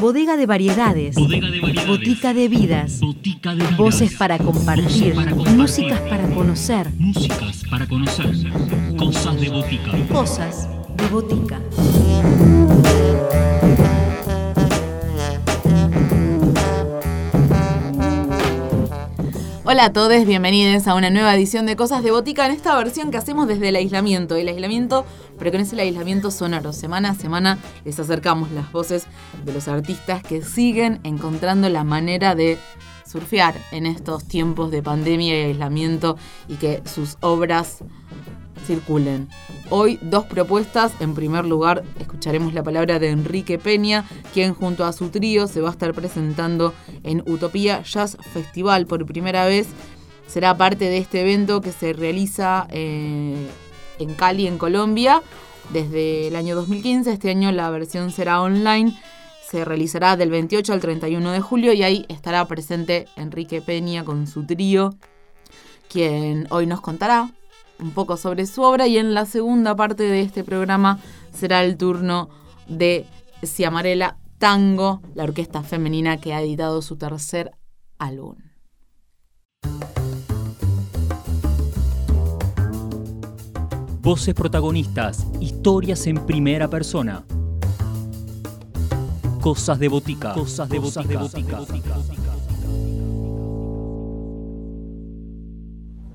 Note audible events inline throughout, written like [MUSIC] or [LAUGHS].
Bodega de variedades. Botica de vidas. Voces para compartir. Músicas para conocer. Músicas para conocer. Cosas de botica. Cosas de botica. Hola a todos, bienvenidos a una nueva edición de Cosas de Botica en esta versión que hacemos desde el aislamiento. El aislamiento, pero con ese el aislamiento sonoro. Semana a semana les acercamos las voces de los artistas que siguen encontrando la manera de surfear en estos tiempos de pandemia y aislamiento y que sus obras Hoy dos propuestas. En primer lugar, escucharemos la palabra de Enrique Peña, quien junto a su trío se va a estar presentando en Utopía Jazz Festival por primera vez. Será parte de este evento que se realiza eh, en Cali, en Colombia, desde el año 2015. Este año la versión será online. Se realizará del 28 al 31 de julio y ahí estará presente Enrique Peña con su trío, quien hoy nos contará un poco sobre su obra y en la segunda parte de este programa será el turno de Ciamarela Tango, la orquesta femenina que ha editado su tercer álbum. Voces protagonistas, historias en primera persona. Cosas de botica. Cosas de botica.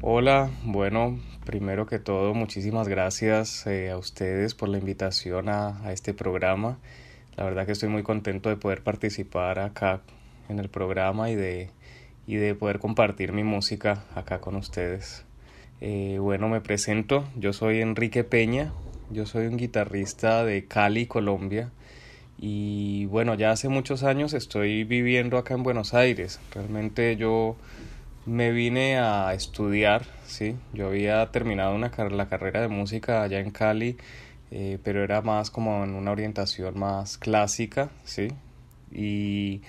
Hola, bueno, primero que todo, muchísimas gracias eh, a ustedes por la invitación a, este programa. La verdad que estoy muy contento de poder participar acá en el programa y de, y de poder compartir mi música acá con ustedes. Eh, bueno, me presento, yo soy Enrique Peña, yo soy un guitarrista de Cali, Colombia. Y bueno, ya hace muchos años estoy viviendo acá en Buenos Aires. Realmente yo me vine a estudiar, sí. Yo había terminado una la carrera de música allá en Cali, eh, pero era más como en una orientación más clásica, sí. Y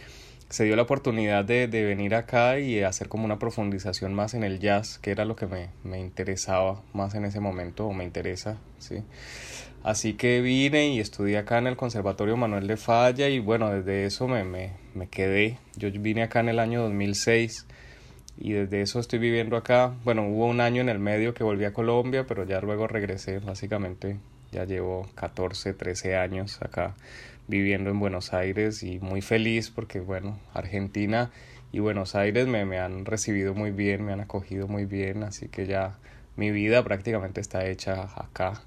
se dio la oportunidad de, de, venir acá y hacer como una profundización más en el jazz, que era lo que me, me interesaba más en ese momento, o me interesa, sí. Así que vine y estudié acá en el Conservatorio Manuel de Falla y bueno, desde eso me, me, me quedé. Yo vine acá en el año 2006 y desde eso estoy viviendo acá. Bueno, hubo un año en el medio que volví a Colombia, pero ya luego regresé, básicamente ya llevo 14, 13 años acá viviendo en Buenos Aires y muy feliz porque, bueno, Argentina y Buenos Aires me, me han recibido muy bien, me han acogido muy bien, así que ya mi vida prácticamente está hecha acá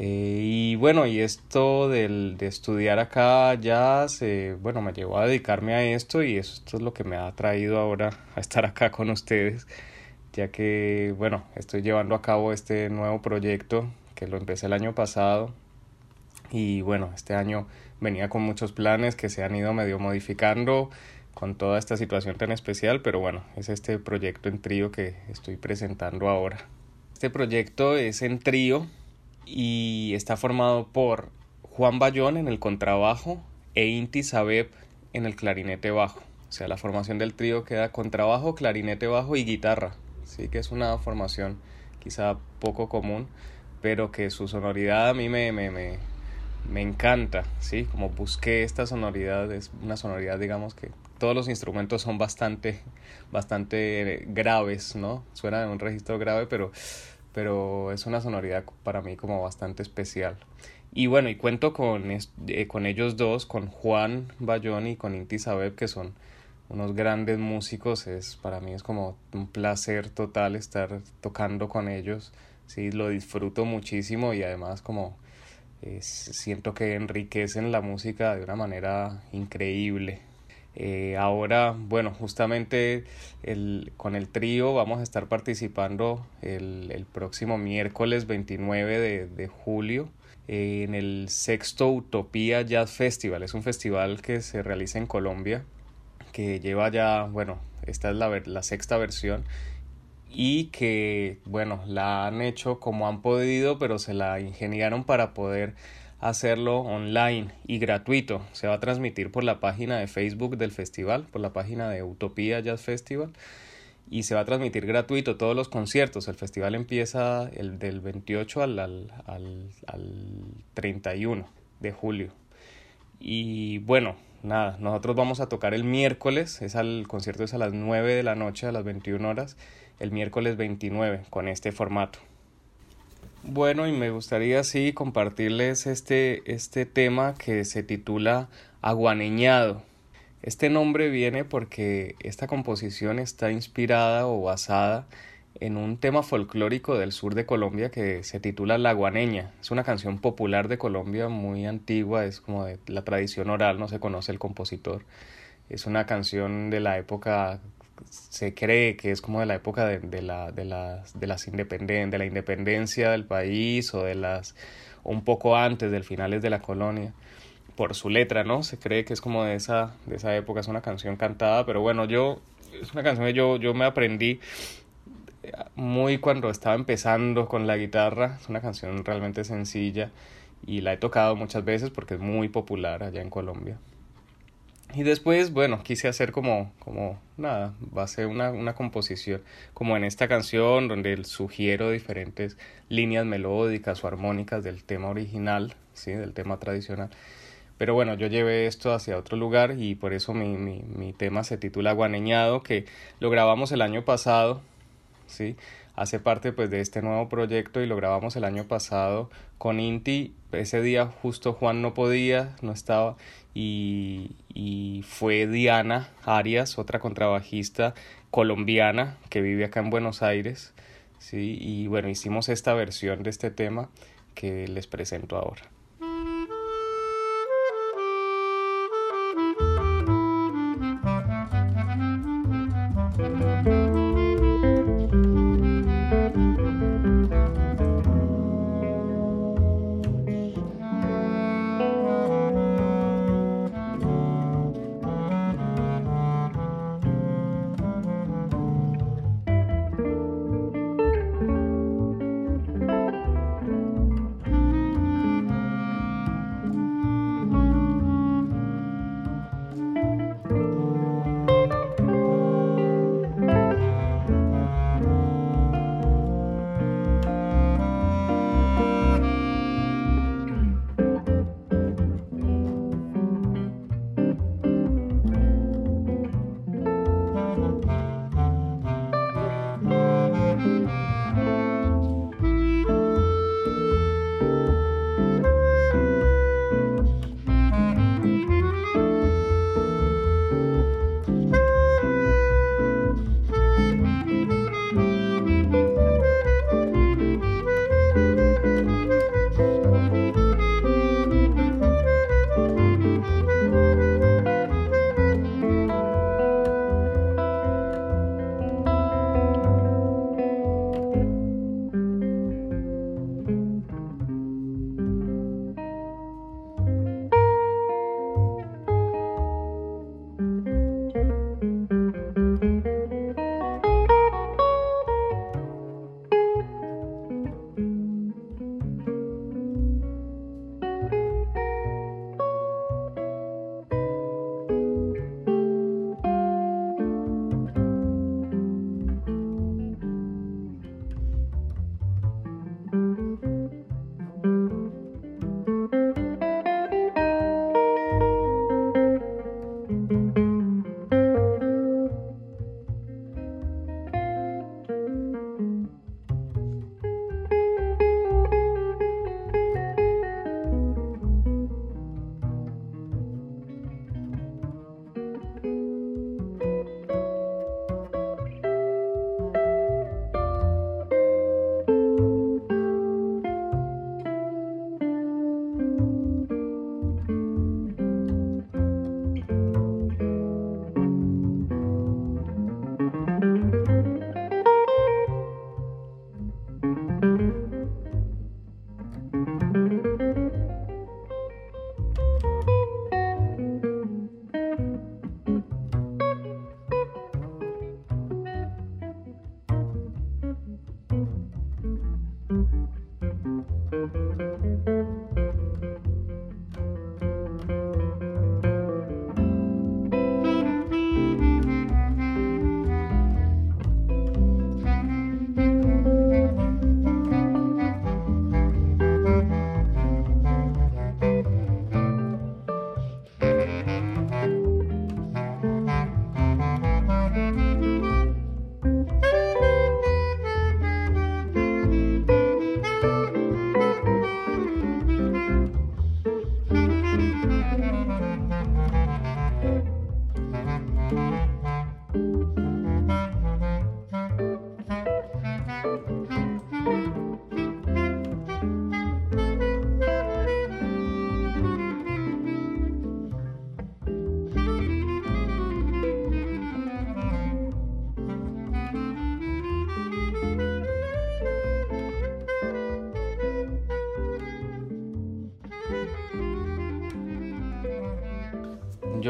eh, y bueno, y esto del, de estudiar acá ya se, bueno, me llevó a dedicarme a esto y esto es lo que me ha traído ahora a estar acá con ustedes, ya que, bueno, estoy llevando a cabo este nuevo proyecto que lo empecé el año pasado y bueno, este año venía con muchos planes que se han ido medio modificando con toda esta situación tan especial, pero bueno, es este proyecto en trío que estoy presentando ahora. Este proyecto es en trío, y está formado por Juan Bayón en el contrabajo e Inti Sabeb en el clarinete bajo. O sea, la formación del trío queda contrabajo, clarinete bajo y guitarra. Sí que es una formación quizá poco común, pero que su sonoridad a mí me, me, me, me encanta, ¿sí? Como busqué esta sonoridad, es una sonoridad, digamos, que todos los instrumentos son bastante, bastante graves, ¿no? Suena de un registro grave, pero pero es una sonoridad para mí como bastante especial. Y bueno, y cuento con, eh, con ellos dos, con Juan Bayón y con Inti Sabeb, que son unos grandes músicos. Es, para mí es como un placer total estar tocando con ellos. Sí, lo disfruto muchísimo y además como siento que enriquecen la música de una manera increíble. Eh, ahora, bueno, justamente el, con el trío vamos a estar participando el, el próximo miércoles 29 de, de julio eh, en el sexto Utopía Jazz Festival. Es un festival que se realiza en Colombia, que lleva ya, bueno, esta es la, la sexta versión y que, bueno, la han hecho como han podido, pero se la ingeniaron para poder hacerlo online y gratuito. Se va a transmitir por la página de Facebook del festival, por la página de Utopía Jazz Festival y se va a transmitir gratuito todos los conciertos. El festival empieza el del 28 al, al, al, al 31 de julio. Y bueno, nada, nosotros vamos a tocar el miércoles, es al concierto es a las 9 de la noche, a las 21 horas, el miércoles 29 con este formato. Bueno, y me gustaría así compartirles este, este tema que se titula Aguaneñado. Este nombre viene porque esta composición está inspirada o basada en un tema folclórico del sur de Colombia que se titula La Guaneña. Es una canción popular de Colombia muy antigua, es como de la tradición oral, no se conoce el compositor. Es una canción de la época, se cree que es como de la época de, de la, de, las, de, las independen, de la independencia del país o de las un poco antes del finales de la colonia por su letra, ¿no? Se cree que es como de esa, de esa época, es una canción cantada, pero bueno, yo, es una canción que yo, yo me aprendí muy cuando estaba empezando con la guitarra. Es una canción realmente sencilla y la he tocado muchas veces porque es muy popular allá en Colombia. Y después, bueno, quise hacer como, como nada, va a ser una, una composición como en esta canción donde sugiero diferentes líneas melódicas o armónicas del tema original, ¿sí? del tema tradicional. Pero bueno, yo llevé esto hacia otro lugar y por eso mi, mi, mi tema se titula Guaneñado, que lo grabamos el año pasado ¿sí? Hace parte pues de este nuevo proyecto y lo grabamos el año pasado con Inti. Ese día justo Juan no podía, no estaba y, y fue Diana Arias, otra contrabajista colombiana que vive acá en Buenos Aires, ¿sí? Y bueno, hicimos esta versión de este tema que les presento ahora.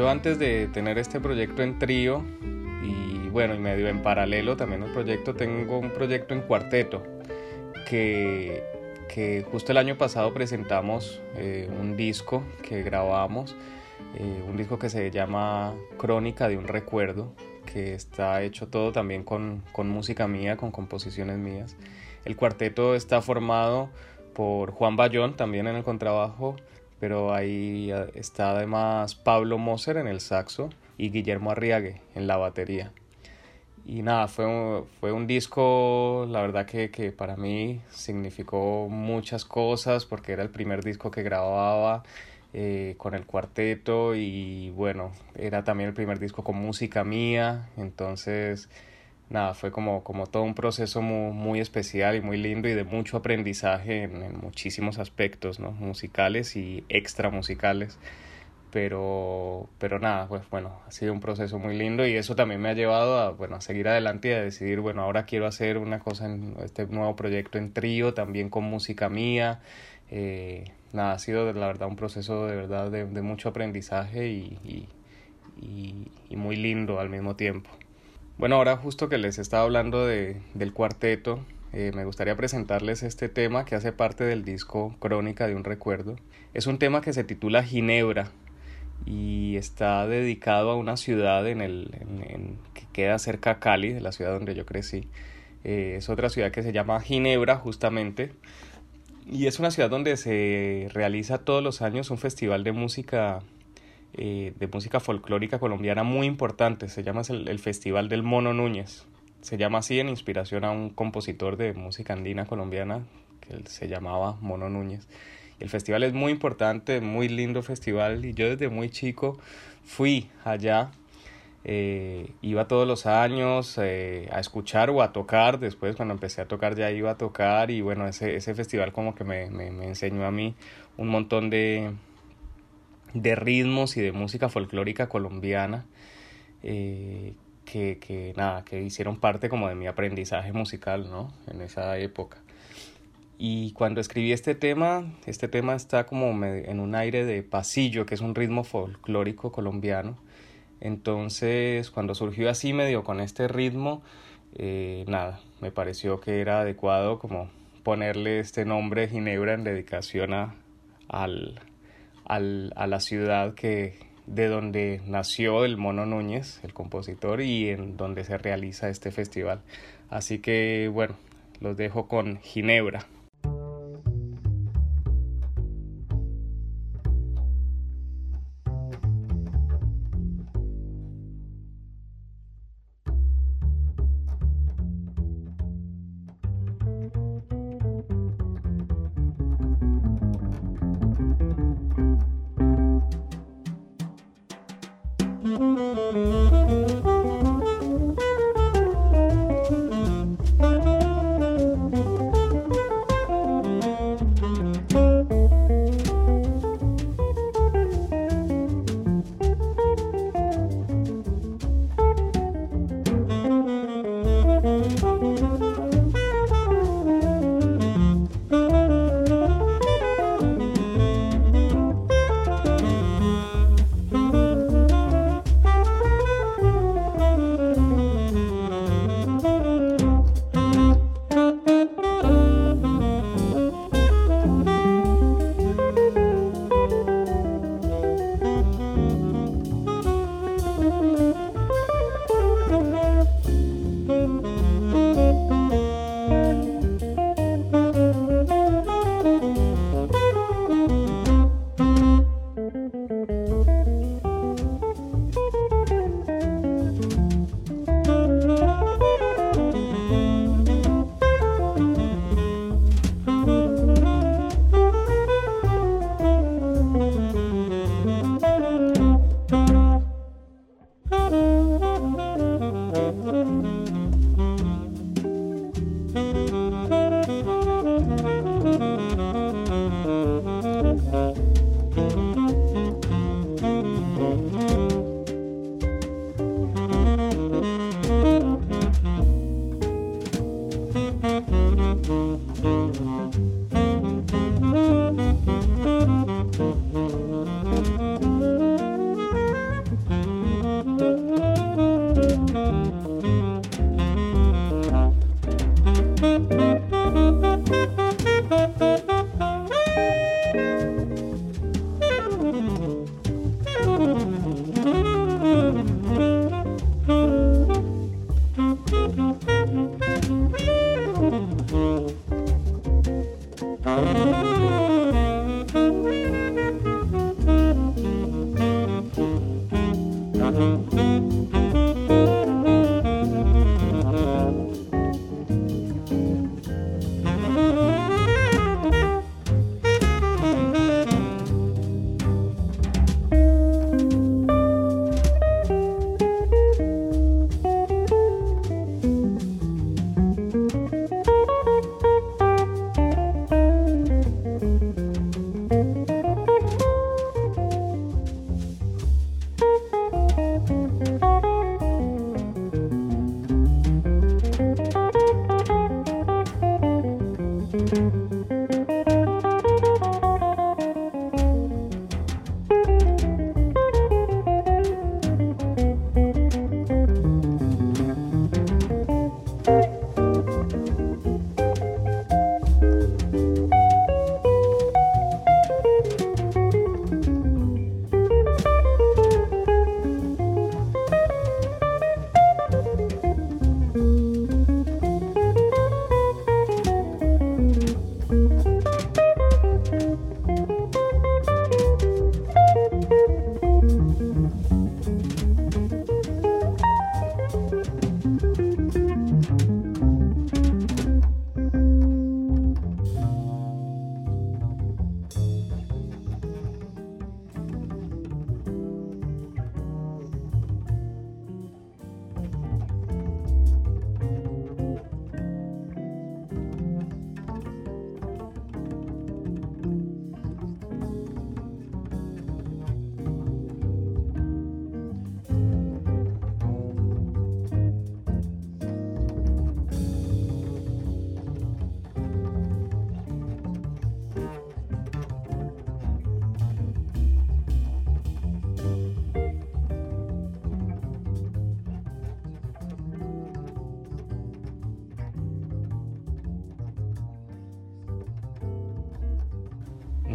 Antes de tener este proyecto en trío y bueno, y medio en paralelo también un proyecto, tengo un proyecto en cuarteto que, que justo el año pasado presentamos eh, un disco que grabamos, eh, un disco que se llama Crónica de un Recuerdo, que está hecho todo también con, con música mía, con composiciones mías. El cuarteto está formado por Juan Bayón, también en el contrabajo, pero ahí está además Pablo Moser en el saxo y Guillermo Arriague en la batería. Y nada, fue un, fue un disco, la verdad que, que para mí significó muchas cosas porque era el primer disco que grababa eh, con el cuarteto y bueno, era también el primer disco con música mía, entonces nada, fue como, como todo un proceso muy, muy, especial y muy lindo y de mucho aprendizaje en, muchísimos aspectos, ¿no? Musicales y extra musicales. Pero, pero nada, pues bueno, ha sido un proceso muy lindo y eso también me ha llevado a, bueno, a seguir adelante y a decidir, bueno, ahora quiero hacer una cosa en este nuevo proyecto en trío, también con música mía. Eh, nada, ha sido la verdad un proceso de verdad de, de mucho aprendizaje y, y muy lindo al mismo tiempo. Bueno, ahora justo que les estaba hablando de, del cuarteto, eh, me gustaría presentarles este tema que hace parte del disco Crónica de un Recuerdo. Es un tema que se titula Ginebra y está dedicado a una ciudad en el, en, que queda cerca a Cali, de la ciudad donde yo crecí. Eh, es otra ciudad que se llama Ginebra justamente y es una ciudad donde se realiza todos los años un festival de música eh, de música folclórica colombiana muy importante. Se llama el, el, Festival del Mono Núñez. Se llama así en inspiración a un compositor de música andina colombiana que se llamaba Mono Núñez. El festival es muy importante, muy lindo festival y yo desde muy chico fui allá. Eh, iba todos los años eh, a escuchar o a tocar. Después cuando empecé a tocar ya iba a tocar y bueno, ese, ese festival como que me, me, me enseñó a mí un montón de, de ritmos y de música folclórica colombiana eh, que, que, nada, que hicieron parte como de mi aprendizaje musical, ¿no? En esa época. Y cuando escribí este tema, este tema está como en un aire de pasillo, que es un ritmo folclórico colombiano. Entonces, cuando surgió así medio con este ritmo, eh, nada, me pareció que era adecuado como ponerle este nombre Ginebra en dedicación al, al, a la ciudad que, de donde nació el Mono Núñez, el compositor, y en donde se realiza este festival. Así que bueno, los dejo con Ginebra.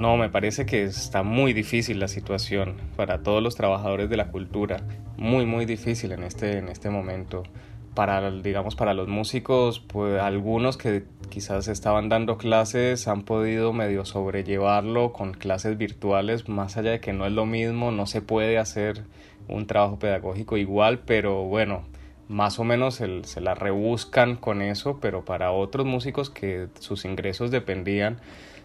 No, me parece que está muy difícil la situación para todos los trabajadores de la cultura. Muy, muy difícil en este, en este momento. Para, digamos, para los músicos, pues algunos que quizás estaban dando clases han podido medio sobrellevarlo con clases virtuales, más allá de que no es lo mismo, no se puede hacer un trabajo pedagógico igual, pero bueno, más o menos se la rebuscan con eso, pero para otros músicos que sus ingresos dependían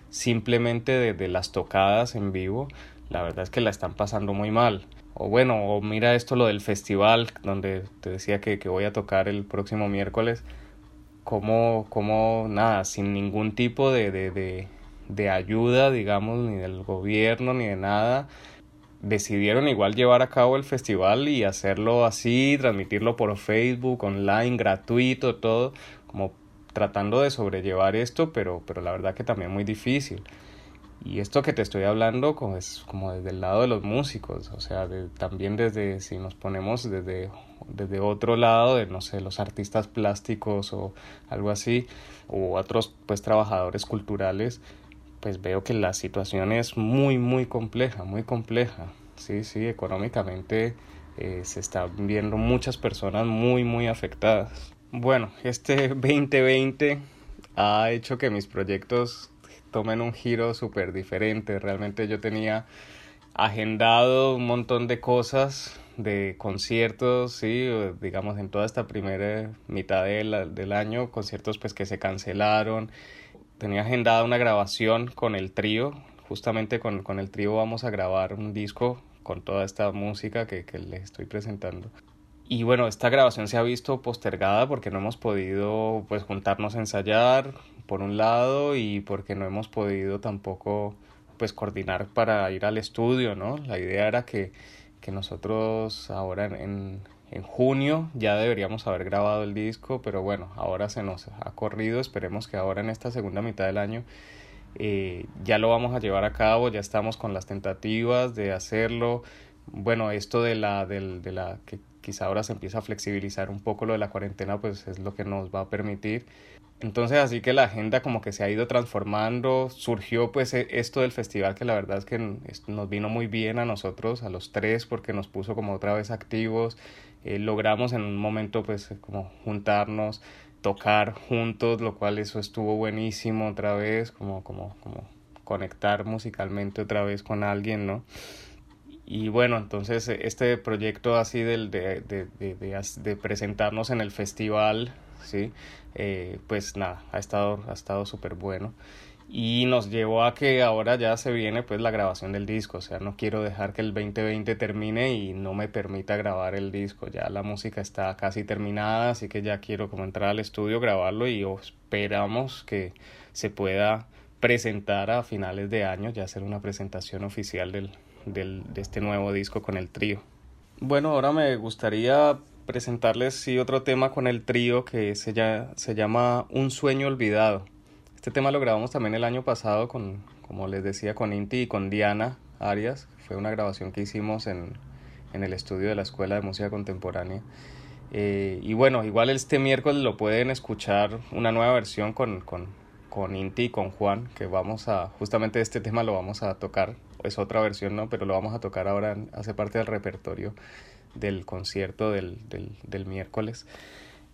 simplemente de, las tocadas en vivo, la verdad es que la están pasando muy mal. O bueno, o mira esto lo del festival, donde te decía que, voy a tocar el próximo miércoles, como, como nada, sin ningún tipo de, de, de ayuda, digamos, ni del gobierno, ni de nada, decidieron igual llevar a cabo el festival y hacerlo así, transmitirlo por Facebook, online, gratuito, todo, como tratando de sobrellevar esto, pero, pero la verdad que también muy difícil. Y esto que te estoy hablando como es como desde el lado de los músicos, o sea, también desde, si nos ponemos desde, desde otro lado, de no sé, los artistas plásticos o algo así, o otros pues trabajadores culturales, pues veo que la situación es muy, muy compleja, muy compleja. Sí, sí, económicamente eh, se están viendo muchas personas muy, muy afectadas. Bueno, este [LAUGHS] 2020 ha hecho que mis proyectos tomen un giro súper diferente. Realmente yo tenía agendado un montón de cosas, de conciertos, sí, digamos en toda esta primera mitad del año, conciertos pues que se cancelaron. Tenía agendada una grabación con el trío, justamente con, con el trío vamos a grabar un disco con toda esta música que, que les estoy presentando. Y bueno, esta grabación se ha visto postergada porque no hemos podido pues juntarnos a ensayar por un lado y porque no hemos podido tampoco pues coordinar para ir al estudio, ¿no? La idea era que, que nosotros ahora en, en junio ya deberíamos haber grabado el disco, pero bueno, ahora se nos ha corrido, esperemos que ahora en esta segunda mitad del año eh, ya lo vamos a llevar a cabo, ya estamos con las tentativas de hacerlo. Bueno, esto de la, de, de la que quizá ahora se empieza a flexibilizar un poco lo de la cuarentena, pues es lo que nos va a permitir. Entonces así que la agenda como que se ha ido transformando, surgió pues e, esto del festival que la verdad es que nos vino muy bien a nosotros, a los tres, porque nos puso como otra vez activos, eh, logramos en un momento pues como juntarnos, tocar juntos, lo cual eso estuvo buenísimo otra vez, como, como, como conectar musicalmente otra vez con alguien, ¿no? Y bueno, entonces eh, este proyecto así del, de, de, de, de, presentarnos en el festival, ¿sí? Eh, pues nada, ha estado, ha estado súper bueno. Y nos llevó a que ahora ya se viene pues la grabación del disco, o sea, no quiero dejar que el 2020 termine y no me permita grabar el disco, ya la música está casi terminada, así que ya quiero como entrar al estudio, grabarlo y esperamos que se pueda presentar a finales de año, ya hacer una presentación oficial del, del, de este nuevo disco con el trío. Bueno, ahora me gustaría presentarles sí otro tema con el trío que se, ya, se llama Un sueño olvidado. Este tema lo grabamos también el año pasado con, como les decía, con Inti y con Diana Arias. Fue una grabación que hicimos en, en el estudio de la Escuela de Música Contemporánea. Eh, y bueno, igual este miércoles lo pueden escuchar una nueva versión con, con, con Inti y con Juan, que vamos a, justamente este tema lo vamos a tocar es otra versión, ¿no? Pero lo vamos a tocar ahora, hace parte del repertorio del concierto del, del, del miércoles.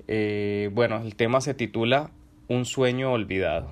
Eh, bueno, el tema se titula Un sueño olvidado.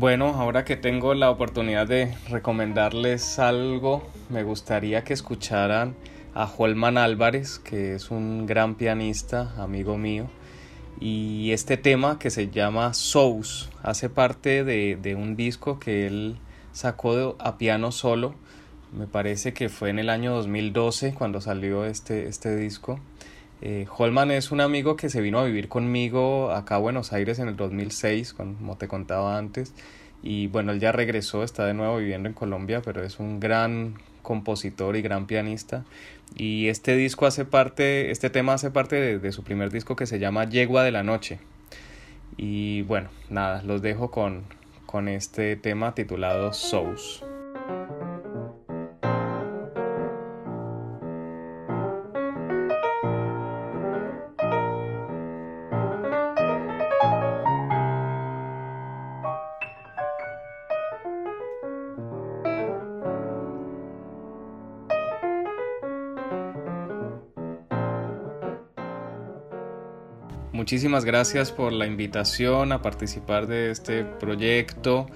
Bueno, ahora que tengo la oportunidad de recomendarles algo, me gustaría que escucharan a Holman Álvarez, que es un gran pianista, amigo mío. Y este tema que se llama Sous hace parte de, un disco que él sacó a piano solo. Me parece que fue en el año 2012 cuando salió este, este disco. Eh, Holman es un amigo que se vino a vivir conmigo acá a Buenos Aires en el 2006, como te contaba antes. Y bueno, él ya regresó, está de nuevo viviendo en Colombia, pero es un gran compositor y gran pianista. Y este disco hace parte, este tema hace parte de, su primer disco que se llama Yegua de la Noche. Y bueno, nada, los dejo con, con este tema titulado Sous. Muchísimas gracias por la invitación a participar de este proyecto.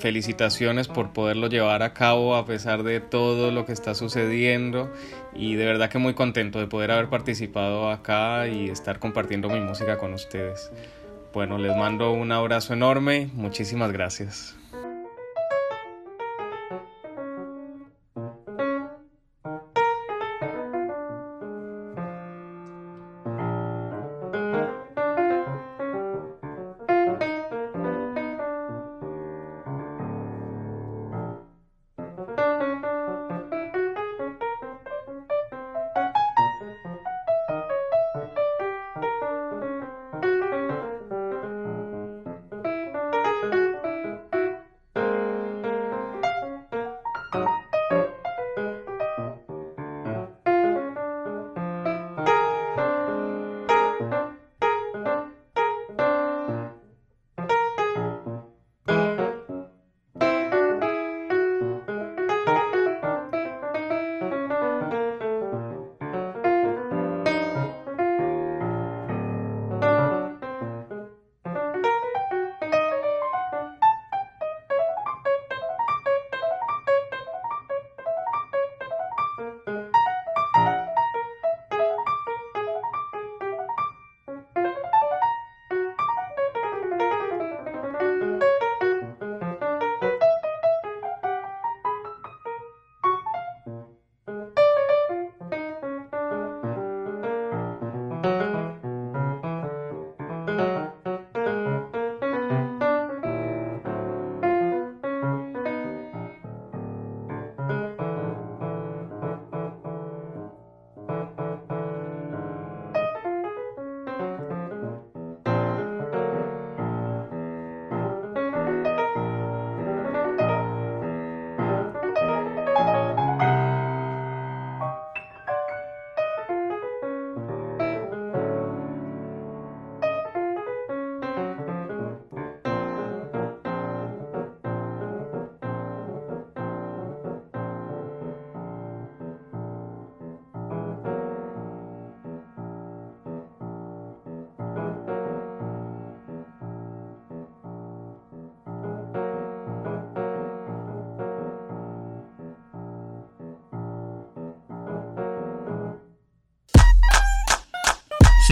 Felicitaciones por poderlo llevar a cabo a pesar de todo lo que está sucediendo y de verdad que muy contento de poder haber participado acá y estar compartiendo mi música con ustedes. Bueno, les mando un abrazo enorme, muchísimas gracias.